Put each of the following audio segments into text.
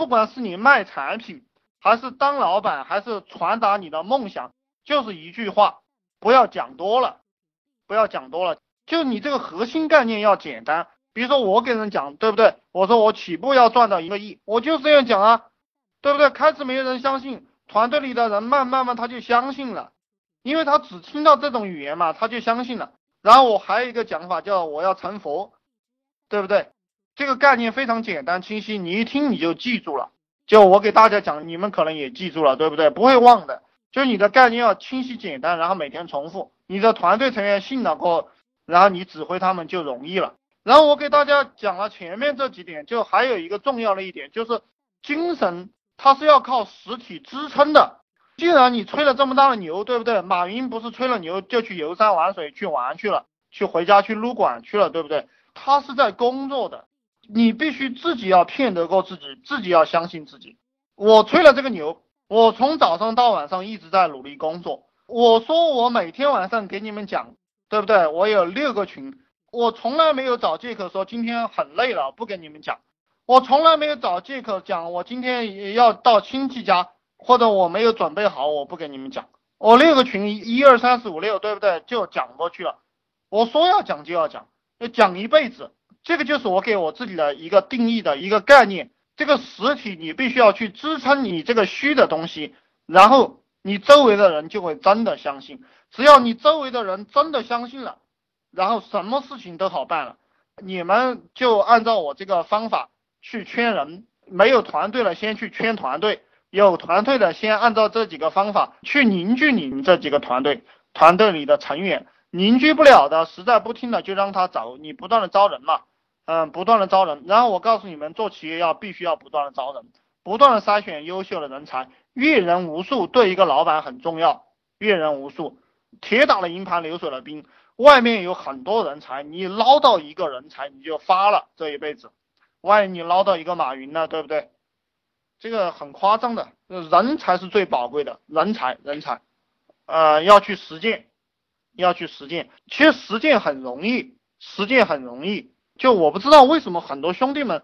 不管是你卖产品，还是当老板，还是传达你的梦想，就是一句话，不要讲多了，不要讲多了，就你这个核心概念要简单。比如说我给人讲，对不对？我说我起步要赚到一个亿，我就是这样讲啊，对不对？开始没有人相信，团队里的人慢慢慢他就相信了，因为他只听到这种语言嘛，他就相信了。然后我还有一个讲法叫我要成佛，对不对？这个概念非常简单清晰，你一听你就记住了。就我给大家讲，你们可能也记住了，对不对？不会忘的。就是你的概念要清晰简单，然后每天重复，你的团队成员信了过后，然后你指挥他们就容易了。然后我给大家讲了前面这几点，就还有一个重要的一点，就是精神它是要靠实体支撑的。既然你吹了这么大的牛，对不对？马云不是吹了牛就去游山玩水去玩去了，去回家去撸管去了，对不对？他是在工作的，你必须自己要骗得过自己，自己要相信自己。我吹了这个牛，我从早上到晚上一直在努力工作。我说我每天晚上给你们讲，对不对？我有六个群，我从来没有找借口说今天很累了不给你们讲，我从来没有找借口讲我今天要到亲戚家。或者我没有准备好，我不跟你们讲。我六个群一二三四五六，对不对？就讲过去了。我说要讲就要讲，要讲一辈子。这个就是我给我自己的一个定义的一个概念。这个实体你必须要去支撑你这个虚的东西，然后你周围的人就会真的相信。只要你周围的人真的相信了，然后什么事情都好办了。你们就按照我这个方法去圈人。没有团队了，先去圈团队。有团队的，先按照这几个方法去凝聚你们这几个团队，团队里的成员凝聚不了的，实在不听的就让他走，你不断的招人嘛，嗯，不断的招人，然后我告诉你们，做企业要必须要不断的招人，不断的筛选优秀的人才，阅人无数对一个老板很重要，阅人无数，铁打的营盘流水的兵，外面有很多人才，你捞到一个人才你就发了这一辈子，万一你捞到一个马云呢，对不对？这个很夸张的，人才是最宝贵的，人才，人才，呃，要去实践，要去实践。其实实践很容易，实践很容易。就我不知道为什么很多兄弟们，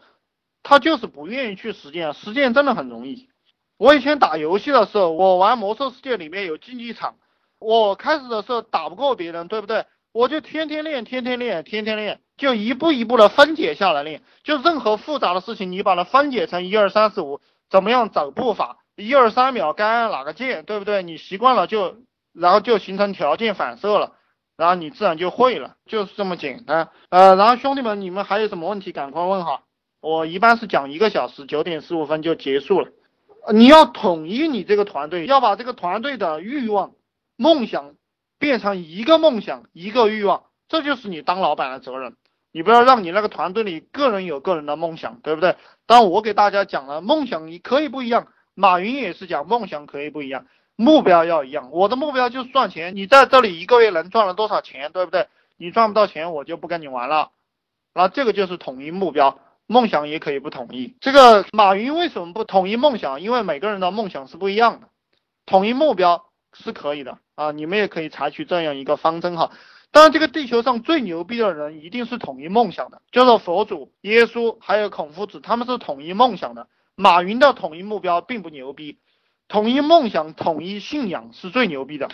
他就是不愿意去实践。实践真的很容易。我以前打游戏的时候，我玩魔兽世界里面有竞技场，我开始的时候打不过别人，对不对？我就天天练，天天练，天天练，就一步一步的分解下来练。就任何复杂的事情，你把它分解成一二三四五。怎么样走步法？一二三秒该按哪个键，对不对？你习惯了就，然后就形成条件反射了，然后你自然就会了，就是这么简单。呃，然后兄弟们，你们还有什么问题，赶快问哈。我一般是讲一个小时，九点十五分就结束了。你要统一你这个团队，要把这个团队的欲望、梦想变成一个梦想、一个欲望，这就是你当老板的责任。你不要让你那个团队里个人有个人的梦想，对不对？但我给大家讲了，梦想你可以不一样。马云也是讲梦想可以不一样，目标要一样。我的目标就是赚钱，你在这里一个月能赚了多少钱，对不对？你赚不到钱，我就不跟你玩了。那这个就是统一目标，梦想也可以不统一。这个马云为什么不统一梦想？因为每个人的梦想是不一样的，统一目标是可以的啊。你们也可以采取这样一个方针哈。当然，这个地球上最牛逼的人一定是统一梦想的，就是佛祖、耶稣还有孔夫子，他们是统一梦想的。马云的统一目标并不牛逼，统一梦想、统一信仰是最牛逼的。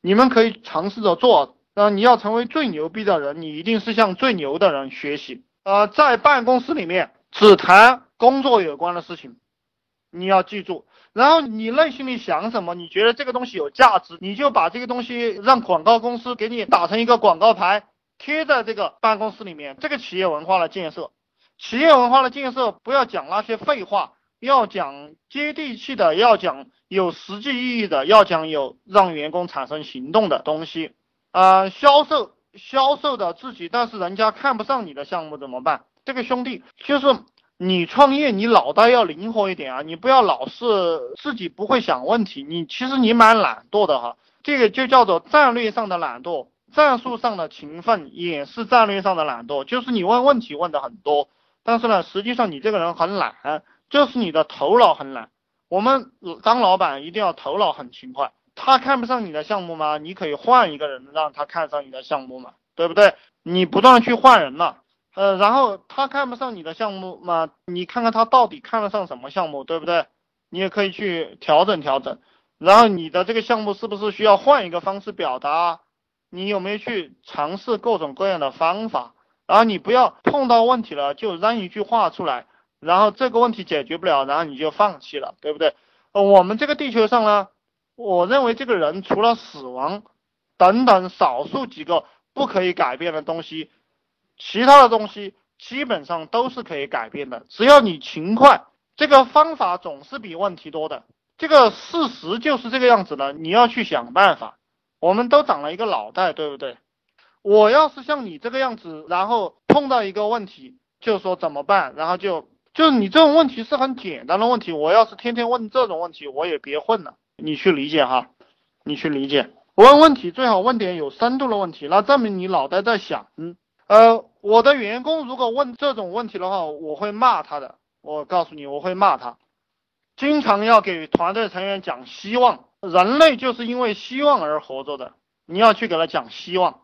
你们可以尝试着做。那你要成为最牛逼的人，你一定是向最牛的人学习。呃，在办公室里面只谈工作有关的事情，你要记住。然后你内心里想什么？你觉得这个东西有价值，你就把这个东西让广告公司给你打成一个广告牌，贴在这个办公室里面。这个企业文化的建设，企业文化的建设，不要讲那些废话，要讲接地气的，要讲有实际意义的，要讲有让员工产生行动的东西。啊，销售销售的自己，但是人家看不上你的项目怎么办？这个兄弟就是。你创业，你脑袋要灵活一点啊！你不要老是自己不会想问题。你其实你蛮懒惰的哈，这个就叫做战略上的懒惰，战术上的勤奋也是战略上的懒惰。就是你问问题问的很多，但是呢，实际上你这个人很懒，就是你的头脑很懒。我们当老板一定要头脑很勤快。他看不上你的项目吗？你可以换一个人让他看上你的项目嘛，对不对？你不断去换人嘛。呃，然后他看不上你的项目嘛，你看看他到底看得上什么项目，对不对？你也可以去调整调整。然后你的这个项目是不是需要换一个方式表达？你有没有去尝试各种各样的方法？然后你不要碰到问题了就扔一句话出来，然后这个问题解决不了，然后你就放弃了，对不对？呃，我们这个地球上呢，我认为这个人除了死亡等等少数几个不可以改变的东西。其他的东西基本上都是可以改变的，只要你勤快，这个方法总是比问题多的。这个事实就是这个样子的，你要去想办法。我们都长了一个脑袋，对不对？我要是像你这个样子，然后碰到一个问题，就说怎么办，然后就就是你这种问题是很简单的问题。我要是天天问这种问题，我也别混了。你去理解哈，你去理解。问问题最好问点有深度的问题，那证明你脑袋在想，嗯。呃，我的员工如果问这种问题的话，我会骂他的。我告诉你，我会骂他。经常要给团队成员讲希望，人类就是因为希望而活着的。你要去给他讲希望，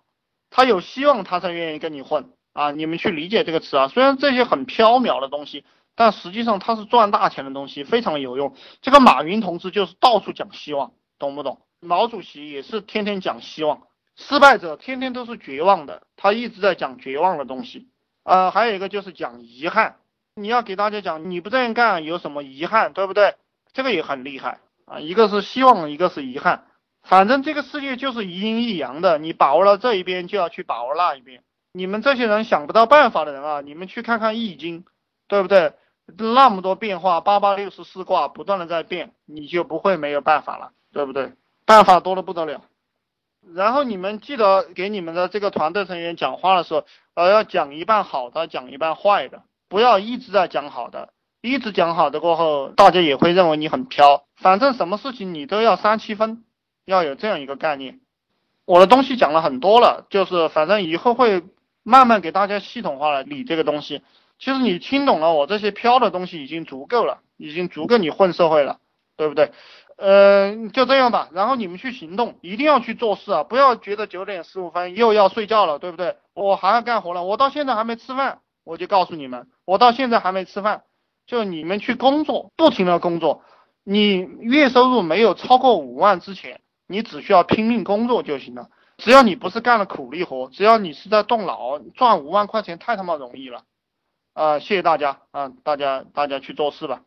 他有希望，他才愿意跟你混啊！你们去理解这个词啊。虽然这些很缥缈的东西，但实际上它是赚大钱的东西，非常有用。这个马云同志就是到处讲希望，懂不懂？毛主席也是天天讲希望。失败者天天都是绝望的，他一直在讲绝望的东西。呃，还有一个就是讲遗憾，你要给大家讲你不这样干有什么遗憾，对不对？这个也很厉害啊。一个是希望，一个是遗憾。反正这个世界就是一阴一阳的，你把握了这一边，就要去把握那一边。你们这些人想不到办法的人啊，你们去看看易经，对不对？那么多变化，八八六十四卦不断的在变，你就不会没有办法了，对不对？办法多的不得了。然后你们记得给你们的这个团队成员讲话的时候，呃，要讲一半好的，讲一半坏的，不要一直在讲好的，一直讲好的过后，大家也会认为你很飘。反正什么事情你都要三七分，要有这样一个概念。我的东西讲了很多了，就是反正以后会慢慢给大家系统化了理这个东西。其实你听懂了我这些飘的东西已经足够了，已经足够你混社会了，对不对？呃，就这样吧，然后你们去行动，一定要去做事啊！不要觉得九点十五分又要睡觉了，对不对？我还要干活了，我到现在还没吃饭，我就告诉你们，我到现在还没吃饭。就你们去工作，不停的工作，你月收入没有超过五万之前，你只需要拼命工作就行了。只要你不是干了苦力活，只要你是在动脑，赚五万块钱太他妈容易了。啊，谢谢大家啊，大家大家去做事吧。